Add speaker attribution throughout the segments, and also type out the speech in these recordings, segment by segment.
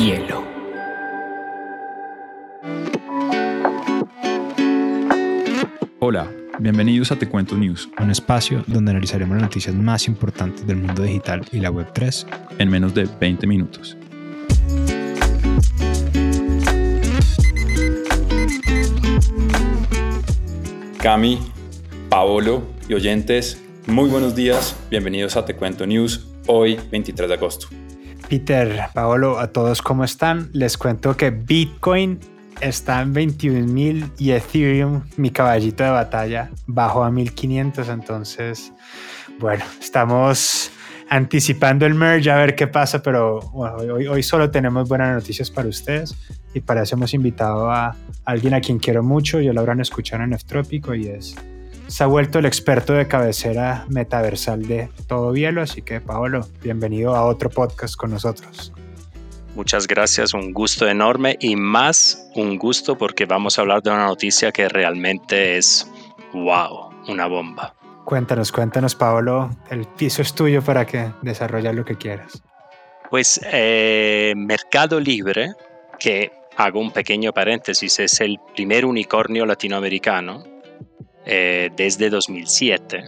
Speaker 1: Bielo.
Speaker 2: Hola, bienvenidos a Te Cuento News,
Speaker 3: un espacio donde analizaremos las noticias más importantes del mundo digital y la Web3
Speaker 2: en menos de 20 minutos. Cami, Paolo y oyentes, muy buenos días, bienvenidos a Te Cuento News, hoy 23 de agosto.
Speaker 3: Peter, Paolo, a todos, ¿cómo están? Les cuento que Bitcoin está en 21 mil y Ethereum, mi caballito de batalla, bajó a 1500. Entonces, bueno, estamos anticipando el merge a ver qué pasa, pero hoy, solo tenemos buenas noticias para ustedes y para eso hemos invitado a alguien a quien quiero mucho, ya lo habrán escuchado en F-Trópico y es se ha vuelto el experto de cabecera metaversal de todo Bielo, así que Paolo, bienvenido a otro podcast con nosotros.
Speaker 4: Muchas gracias, un gusto enorme y más un gusto porque vamos a hablar de una noticia que realmente es wow, una bomba.
Speaker 3: Cuéntanos, cuéntanos Paolo, el piso es tuyo para que desarrolles lo que quieras.
Speaker 4: Pues eh, Mercado Libre, que hago un pequeño paréntesis, es el primer unicornio latinoamericano eh, desde 2007,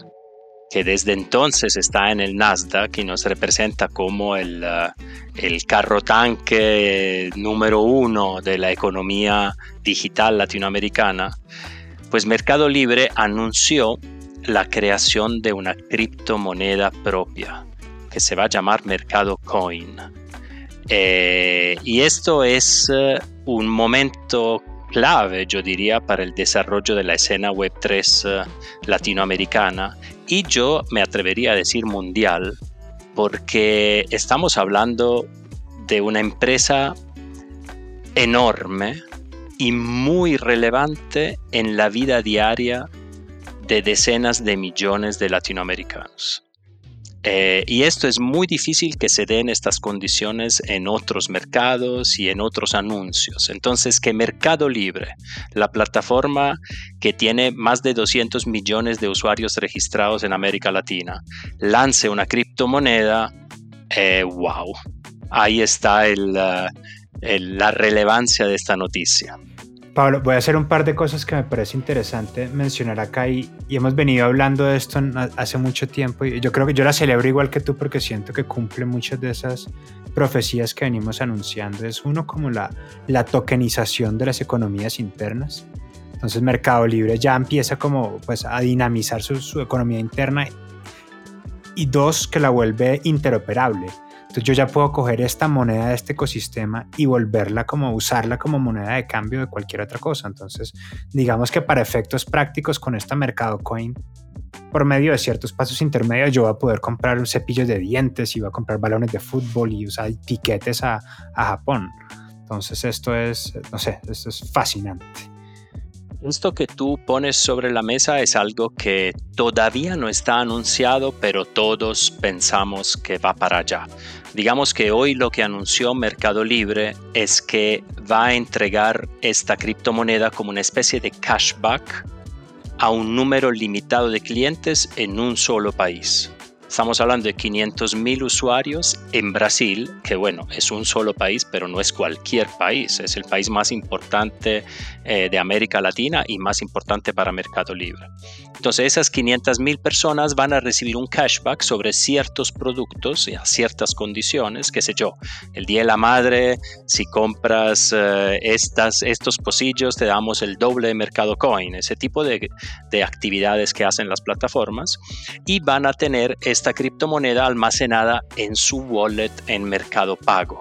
Speaker 4: que desde entonces está en el Nasdaq y nos representa como el, uh, el carro tanque número uno de la economía digital latinoamericana, pues Mercado Libre anunció la creación de una criptomoneda propia que se va a llamar Mercado Coin. Eh, y esto es un momento clave, yo diría, para el desarrollo de la escena Web3 eh, latinoamericana y yo me atrevería a decir mundial, porque estamos hablando de una empresa enorme y muy relevante en la vida diaria de decenas de millones de latinoamericanos. Eh, y esto es muy difícil que se den estas condiciones en otros mercados y en otros anuncios. Entonces, que Mercado Libre, la plataforma que tiene más de 200 millones de usuarios registrados en América Latina, lance una criptomoneda, eh, wow, ahí está la relevancia de esta noticia.
Speaker 3: Pablo, voy a hacer un par de cosas que me parece interesante mencionar acá y, hemos venido hablando de esto hace mucho tiempo y yo creo que yo la celebro igual que tú porque siento que cumple muchas de esas profecías que venimos anunciando. Es uno como la, la tokenización de las economías internas. Entonces Mercado Libre ya empieza como pues a dinamizar su, su economía interna y dos, que la vuelve interoperable entonces yo ya puedo coger esta moneda de este ecosistema y volverla como usarla como moneda de cambio de cualquier otra cosa. Entonces, digamos que para efectos prácticos con esta mercado coin, por medio de ciertos pasos intermedios, yo voy a poder comprar un cepillo de dientes y voy a comprar balones de fútbol y usar tiquetes a, a Japón. Entonces esto es, no sé, esto es fascinante.
Speaker 4: Esto que tú pones sobre la mesa es algo que todavía no está anunciado, pero todos pensamos que va para allá. Digamos que hoy lo que anunció Mercado Libre es que va a entregar esta criptomoneda como una especie de cashback a un número limitado de clientes en un solo país. Estamos hablando de 500 mil usuarios en Brasil, que bueno, es un solo país, pero no es cualquier país, es el país más importante eh, de América Latina y más importante para Mercado Libre. Entonces esas 500 mil personas van a recibir un cashback sobre ciertos productos y a ciertas condiciones, qué sé yo, el Día de la Madre, si compras eh, estas, estos pocillos te damos el doble de Mercado Coin, ese tipo de, de actividades que hacen las plataformas y van a tener esta criptomoneda almacenada en su wallet en Mercado Pago.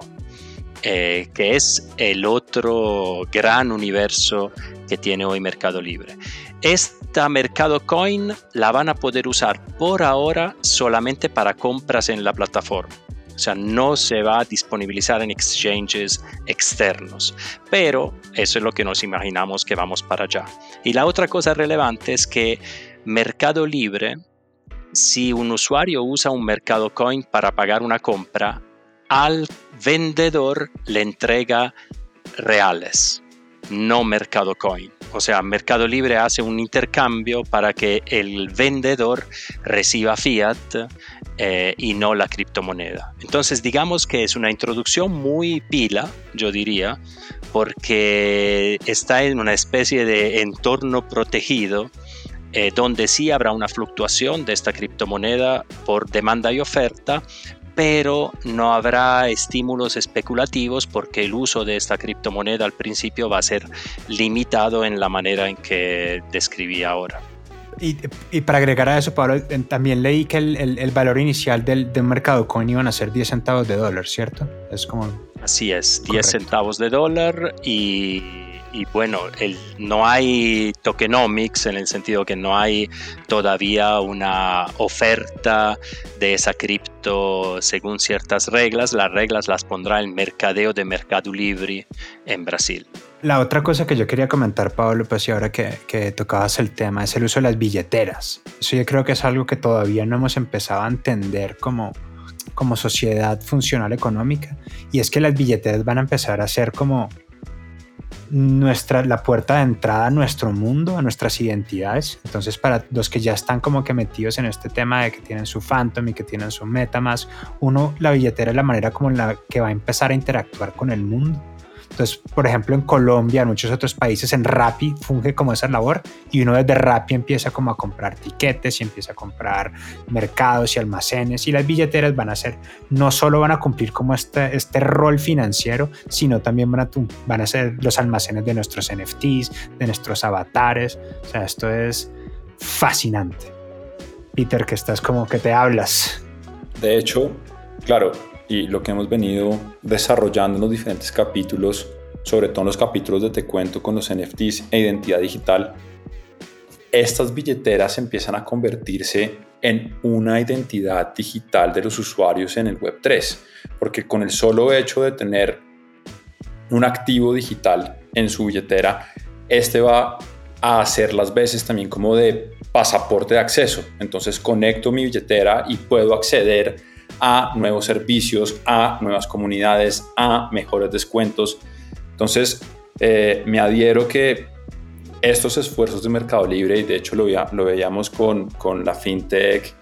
Speaker 4: Eh, que es el otro gran universo que tiene hoy Mercado Libre. Esta Mercado Coin la van a poder usar por ahora solamente para compras en la plataforma. O sea, no se va a disponibilizar en exchanges externos. Pero eso es lo que nos imaginamos que vamos para allá. Y la otra cosa relevante es que Mercado Libre si un usuario usa un Mercado Coin para pagar una compra, al vendedor le entrega reales, no Mercado Coin. O sea, Mercado Libre hace un intercambio para que el vendedor reciba fiat eh, y no la criptomoneda. Entonces digamos que es una introducción muy pila, yo diría, porque está en una especie de entorno protegido eh, donde sí habrá una fluctuación de esta criptomoneda por demanda y oferta, pero no habrá estímulos especulativos porque el uso de esta criptomoneda al principio va a ser limitado en la manera en que describí ahora.
Speaker 3: Y, para agregar a eso, Pablo, también leí que el, valor inicial del, del, mercado coin iban a ser 10 centavos de dólar, ¿cierto?
Speaker 4: Es como... Así es, 10 centavos de dólar y y bueno, el, no hay tokenomics en el sentido que no hay todavía una oferta de esa cripto según ciertas reglas. Las reglas las pondrá el mercadeo de Mercado Libre en Brasil.
Speaker 3: La otra cosa que yo quería comentar, Pablo, pues y ahora que, que tocabas el tema, es el uso de las billeteras. Eso yo creo que es algo que todavía no hemos empezado a entender como, como sociedad funcional económica. Y es que las billeteras van a empezar a ser como nuestra, la puerta de entrada a nuestro mundo, a nuestras identidades. Entonces, para los que ya están como que metidos en este tema de que tienen su Phantom y que tienen su MetaMask, uno, la billetera es la manera como la que va a empezar a interactuar con el mundo. Entonces, por ejemplo, en Colombia, en muchos otros países, en Rappi funge como esa labor y uno desde Rappi empieza como a comprar tiquetes y empieza a comprar mercados y almacenes y las billeteras van a ser, no solo van a cumplir como este, este rol financiero, sino también van a, van a ser los almacenes de nuestros NFTs, de nuestros avatares. O sea, esto es fascinante. Peter, que estás como que te hablas.
Speaker 2: De hecho, claro, y lo que hemos venido desarrollando en los diferentes capítulos, sobre todo en los capítulos de Te Cuento con los NFTs e identidad digital, estas billeteras empiezan a convertirse en una identidad digital de los usuarios en el Web3, porque con el solo hecho de tener un activo digital en su billetera, este va a hacer las veces también como de pasaporte de acceso. Entonces conecto mi billetera y puedo acceder a nuevos servicios, a nuevas comunidades, a mejores descuentos. Entonces, eh, me adhiero que estos esfuerzos de Mercado Libre, y de hecho lo, lo veíamos con, con, la fintech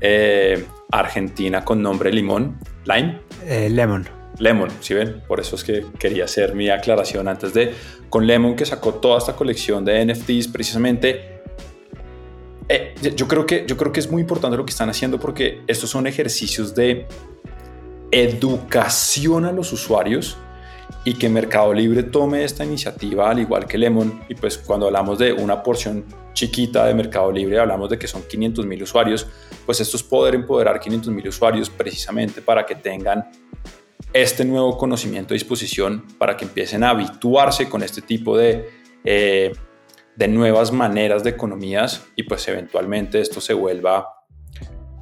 Speaker 2: eh, argentina con nombre Limón, Lime.
Speaker 3: Eh, Lemon.
Speaker 2: Lemon, si ven? Por eso es que quería hacer mi aclaración antes de, con Lemon que sacó toda esta colección de NFTs precisamente eh, yo, creo que, yo creo que es muy importante lo que están haciendo porque estos son ejercicios de educación a los usuarios y que Mercado Libre tome esta iniciativa al igual que Lemon. Y pues cuando hablamos de una porción chiquita de Mercado Libre hablamos de que son 500 mil usuarios pues esto es poder empoderar 500 mil usuarios precisamente para que tengan este nuevo conocimiento a disposición para que empiecen a habituarse con este tipo de eh, de nuevas maneras de economías y pues eventualmente esto se vuelva,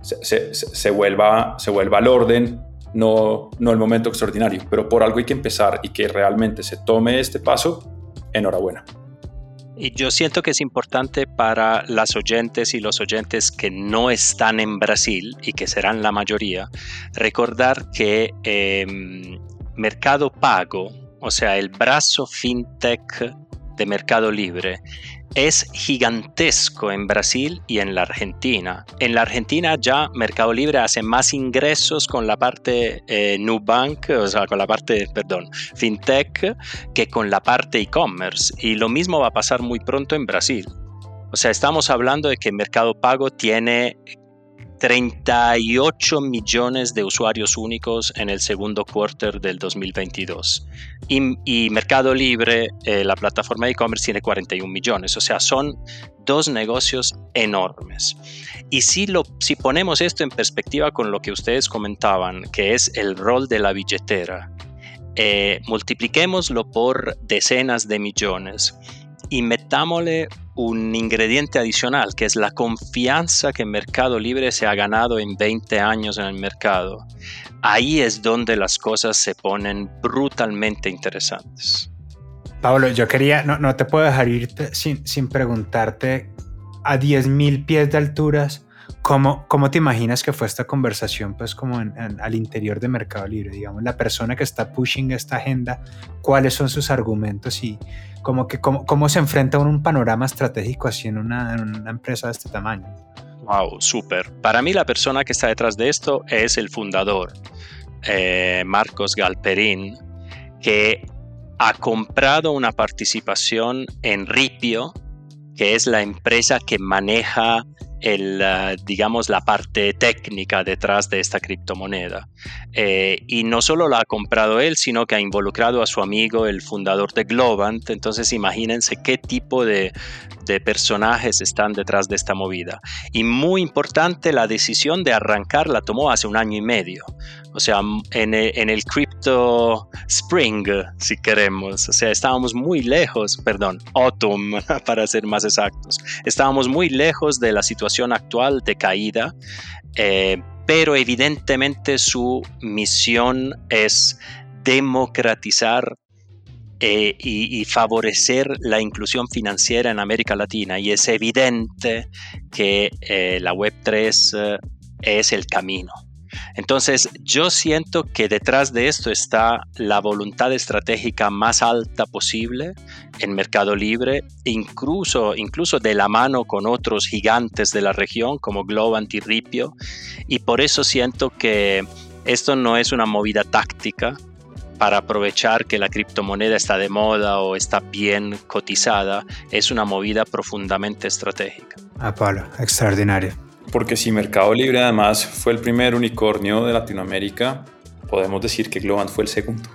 Speaker 2: se, vuelva, se vuelva al orden, no, no el momento extraordinario, pero por algo hay que empezar y que realmente se tome este paso, enhorabuena.
Speaker 4: Y yo siento que es importante para las oyentes y los oyentes que no están en Brasil y que serán la mayoría, recordar que em, Mercado Pago, o sea, el brazo fintech de Mercado Libre es gigantesco en Brasil y en la Argentina. En la Argentina ya Mercado Libre hace más ingresos con la parte eh, Nubank, o sea, con la parte, perdón, FinTech, que con la parte e-commerce. Y lo mismo va a pasar muy pronto en Brasil. O sea, estamos hablando de que Mercado Pago tiene 38 millones de usuarios únicos en el segundo quarter del 2022. Y, Mercado Libre, eh, la plataforma de e-commerce, tiene 41 millones. O sea, son dos negocios enormes. Y si, lo, si ponemos esto en perspectiva con lo que ustedes comentaban, que es el rol de la billetera, eh, multipliquémoslo por decenas de millones y metámosle un ingrediente adicional, que es la confianza que Mercado Libre se ha ganado en 20 años en el mercado. Ahí es donde las cosas se ponen brutalmente interesantes.
Speaker 3: Pablo, yo quería, no, no te puedo dejar irte sin, sin preguntarte a 10.000 pies de alturas, ¿cómo, ¿cómo te imaginas que fue esta conversación pues como al interior de Mercado Libre? Digamos, la persona que está pushing esta agenda, ¿cuáles son sus argumentos y como que cómo, cómo se enfrenta a un panorama estratégico así en una, empresa de este tamaño.
Speaker 4: Wow, súper. Para mí la persona que está detrás de esto es el fundador, eh, Marcos Galperín, que ha comprado una participación en Ripio, que es la empresa que maneja el, eh, digamos, la parte técnica detrás de esta criptomoneda. Eh, y no solo la ha comprado él, sino que ha involucrado a su amigo, el fundador de Globant. Entonces imagínense qué tipo de, de personajes están detrás de esta movida. Y muy importante, la decisión de arrancar la tomó hace un año y medio. O sea, en el, en el Crypto Spring, si queremos. O sea, estábamos muy lejos, perdón, Autumn, para ser más exactos. Estábamos muy lejos de la situación actual de caída. Eh, pero evidentemente su misión es democratizar eh, y, favorecer la inclusión financiera en América Latina. Y es evidente que eh, la Web3 eh, es el camino. Entonces, yo siento que detrás de esto está la voluntad estratégica más alta posible en Mercado Libre, incluso, incluso de la mano con otros gigantes de la región como Globant y Ripio. Y por eso siento que esto no es una movida táctica, para aprovechar que la criptomoneda está de moda o está bien cotizada, es una movida profundamente estratégica.
Speaker 3: Ah, extraordinario.
Speaker 2: Porque si Mercado Libre además fue el primer unicornio de Latinoamérica, podemos decir que Globant fue el segundo.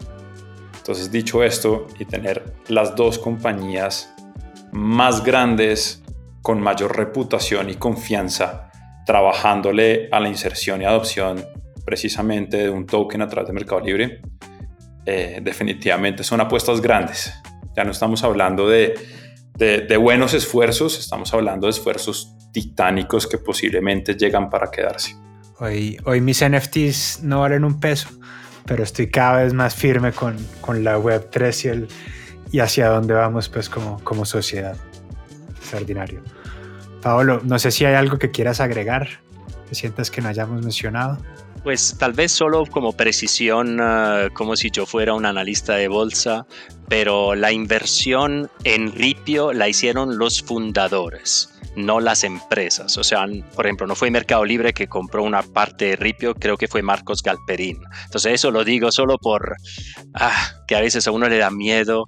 Speaker 2: Entonces, dicho esto, y tener las dos compañías más grandes, con mayor reputación y confianza, trabajándole a la inserción y adopción precisamente de un token a través de Mercado Libre, eh, definitivamente son apuestas grandes. Ya no estamos hablando de, de, buenos esfuerzos, estamos hablando de esfuerzos titánicos que posiblemente llegan para quedarse.
Speaker 3: Hoy, hoy mis NFTs no valen un peso, pero estoy cada vez más firme con, con la Web3 y, el, y hacia dónde vamos pues como, como sociedad. Extraordinario. Paolo, no sé si hay algo que quieras agregar, que sientas que no hayamos mencionado.
Speaker 4: Pues tal vez solo como precisión, ah, como si yo fuera un analista de bolsa, pero la inversión en Ripio la hicieron los fundadores, no las empresas. O sea, por ejemplo, no fue Mercado Libre que compró una parte de Ripio, creo que fue Marcos Galperín. Entonces eso lo digo solo por ah, que a veces a uno le da miedo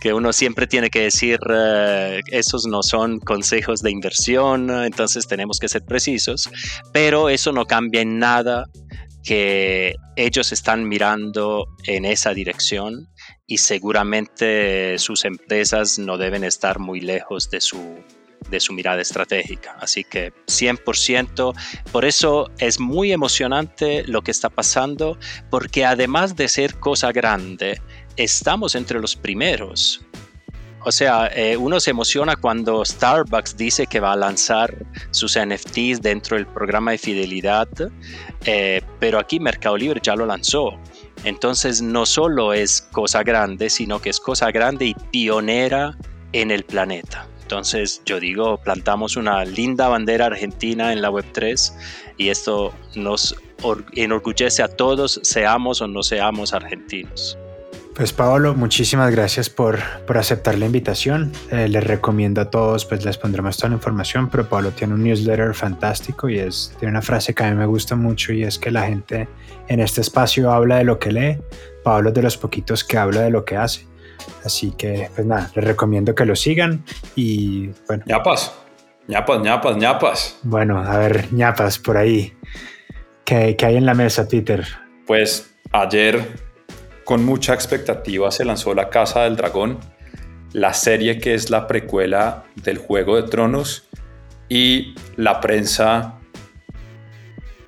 Speaker 4: que uno siempre tiene que decir, eh, esos no son consejos de inversión, entonces tenemos que ser precisos, pero eso no cambia en nada que ellos están mirando en esa dirección y seguramente sus empresas no deben estar muy lejos de su, de su mirada estratégica. Así que 100%, por eso es muy emocionante lo que está pasando, porque además de ser cosa grande, estamos entre los primeros. O sea, eh, uno se emociona cuando Starbucks dice que va a lanzar sus NFTs dentro del programa de fidelidad, eh, pero aquí Mercado Libre ya lo lanzó. Entonces no solo es cosa grande, sino que es cosa grande y pionera en el planeta. Entonces yo digo, plantamos una linda bandera argentina en la Web3 y esto nos enorgullece a todos, seamos o no seamos argentinos.
Speaker 3: Pues Paolo, muchísimas gracias por, por aceptar la invitación. Eh, les recomiendo a todos, pues les pondremos toda la información, pero Paolo tiene un newsletter fantástico y es, tiene una frase que a mí me gusta mucho y es que la gente en este espacio habla de lo que lee, Paolo es de los poquitos que habla de lo que hace. Así que, pues nada, les recomiendo que lo sigan y bueno.
Speaker 2: ñapas, ñapas, ñapas, ñapas.
Speaker 3: Bueno, a ver, ñapas por ahí. ¿Qué, qué hay en la mesa, Peter?
Speaker 2: Pues ayer con mucha expectativa se lanzó La Casa del Dragón, la serie que es la precuela del Juego de Tronos y la prensa,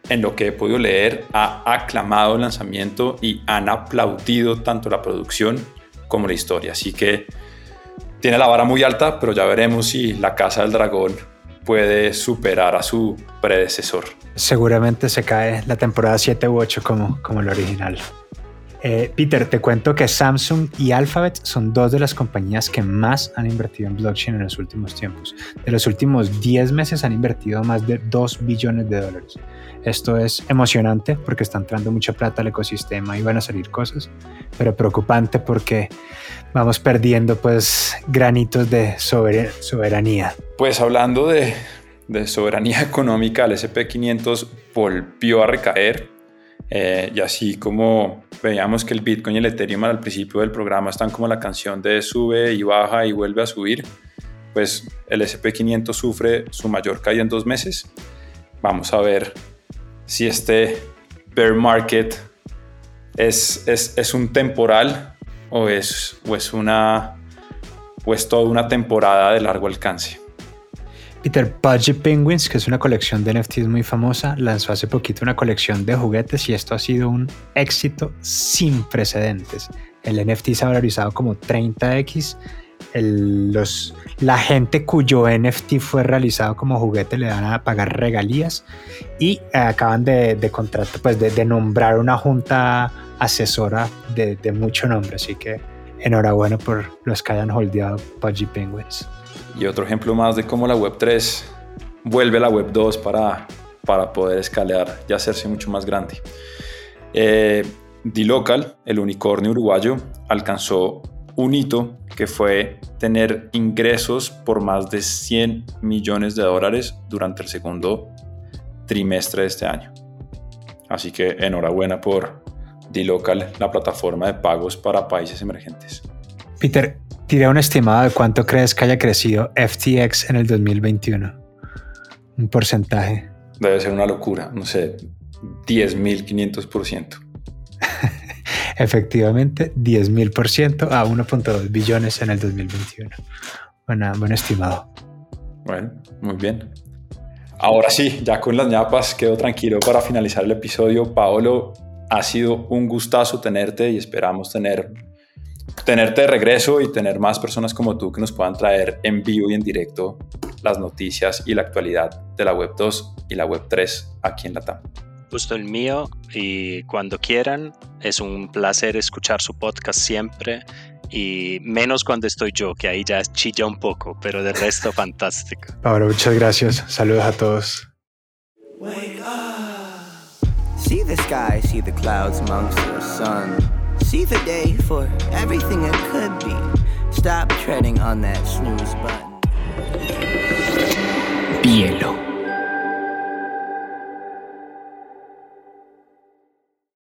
Speaker 2: en lo que he podido leer, ha aclamado el lanzamiento y han aplaudido tanto la producción como la historia. Así que tiene la vara muy alta, pero ya veremos si La Casa del Dragón puede superar a su predecesor.
Speaker 3: Seguramente se cae la temporada 7 u 8 como, como el original. Eh, Peter, te cuento que Samsung y Alphabet son dos de las compañías que más han invertido en blockchain en los últimos tiempos. De los últimos 10 meses han invertido más de 2 billones de dólares. Esto es emocionante porque está entrando mucha plata al ecosistema y van a salir cosas, pero preocupante porque vamos perdiendo pues granitos de soberanía.
Speaker 2: Pues hablando de de soberanía económica, el SP500 volvió a recaer. Eh, y así como veíamos que el Bitcoin y el Ethereum al principio del programa están como la canción de sube y baja y vuelve a subir, pues el SP500 sufre su mayor caída en dos meses. Vamos a ver si este bear market es, es, es un temporal o es, o es una o es toda una temporada de largo alcance.
Speaker 3: Peter Budget Penguins, que es una colección de NFTs muy famosa, lanzó hace poquito una colección de juguetes y esto ha sido un éxito sin precedentes. El NFT se ha valorizado como 30x. Los, la gente cuyo NFT fue realizado como juguete le dan a pagar regalías y acaban de, de contrato, pues de, nombrar una junta asesora de, de mucho nombre. Así que enhorabuena por los que hayan holdeado Pudgy Penguins.
Speaker 2: Y otro ejemplo más de cómo la Web 3 vuelve a la Web 2 para, para poder escalar y hacerse mucho más grande. Eh, D-Local, el unicornio uruguayo, alcanzó un hito que fue tener ingresos por más de 100 millones de dólares durante el segundo trimestre de este año. Así que enhorabuena por D-Local, la plataforma de pagos para países emergentes.
Speaker 3: Peter, tiré un estimado de cuánto crees que haya crecido FTX en el 2021. Un porcentaje.
Speaker 2: Debe ser una locura, no sé, 10.500%.
Speaker 3: Efectivamente, 10.000% a 1.2 billones en el 2021. Buena, buen estimado.
Speaker 2: Bueno, muy bien. Ahora sí, ya con las ñapas quedo tranquilo para finalizar el episodio. Paolo, ha sido un gustazo tenerte y esperamos tener, tenerte de regreso y tener más personas como tú que nos puedan traer en vivo y en directo las noticias y la actualidad de la Web 2 y la Web 3 aquí en la TAM.
Speaker 4: Justo el mío y cuando quieran, es un placer escuchar su podcast siempre y menos cuando estoy yo, que ahí ya chilla un poco, pero de resto fantástico.
Speaker 3: Ahora, muchas gracias. Saludos a todos. See the sky, see the clouds amongst the sun. See the day for everything it could be. Stop treading on that snooze button. Bielo.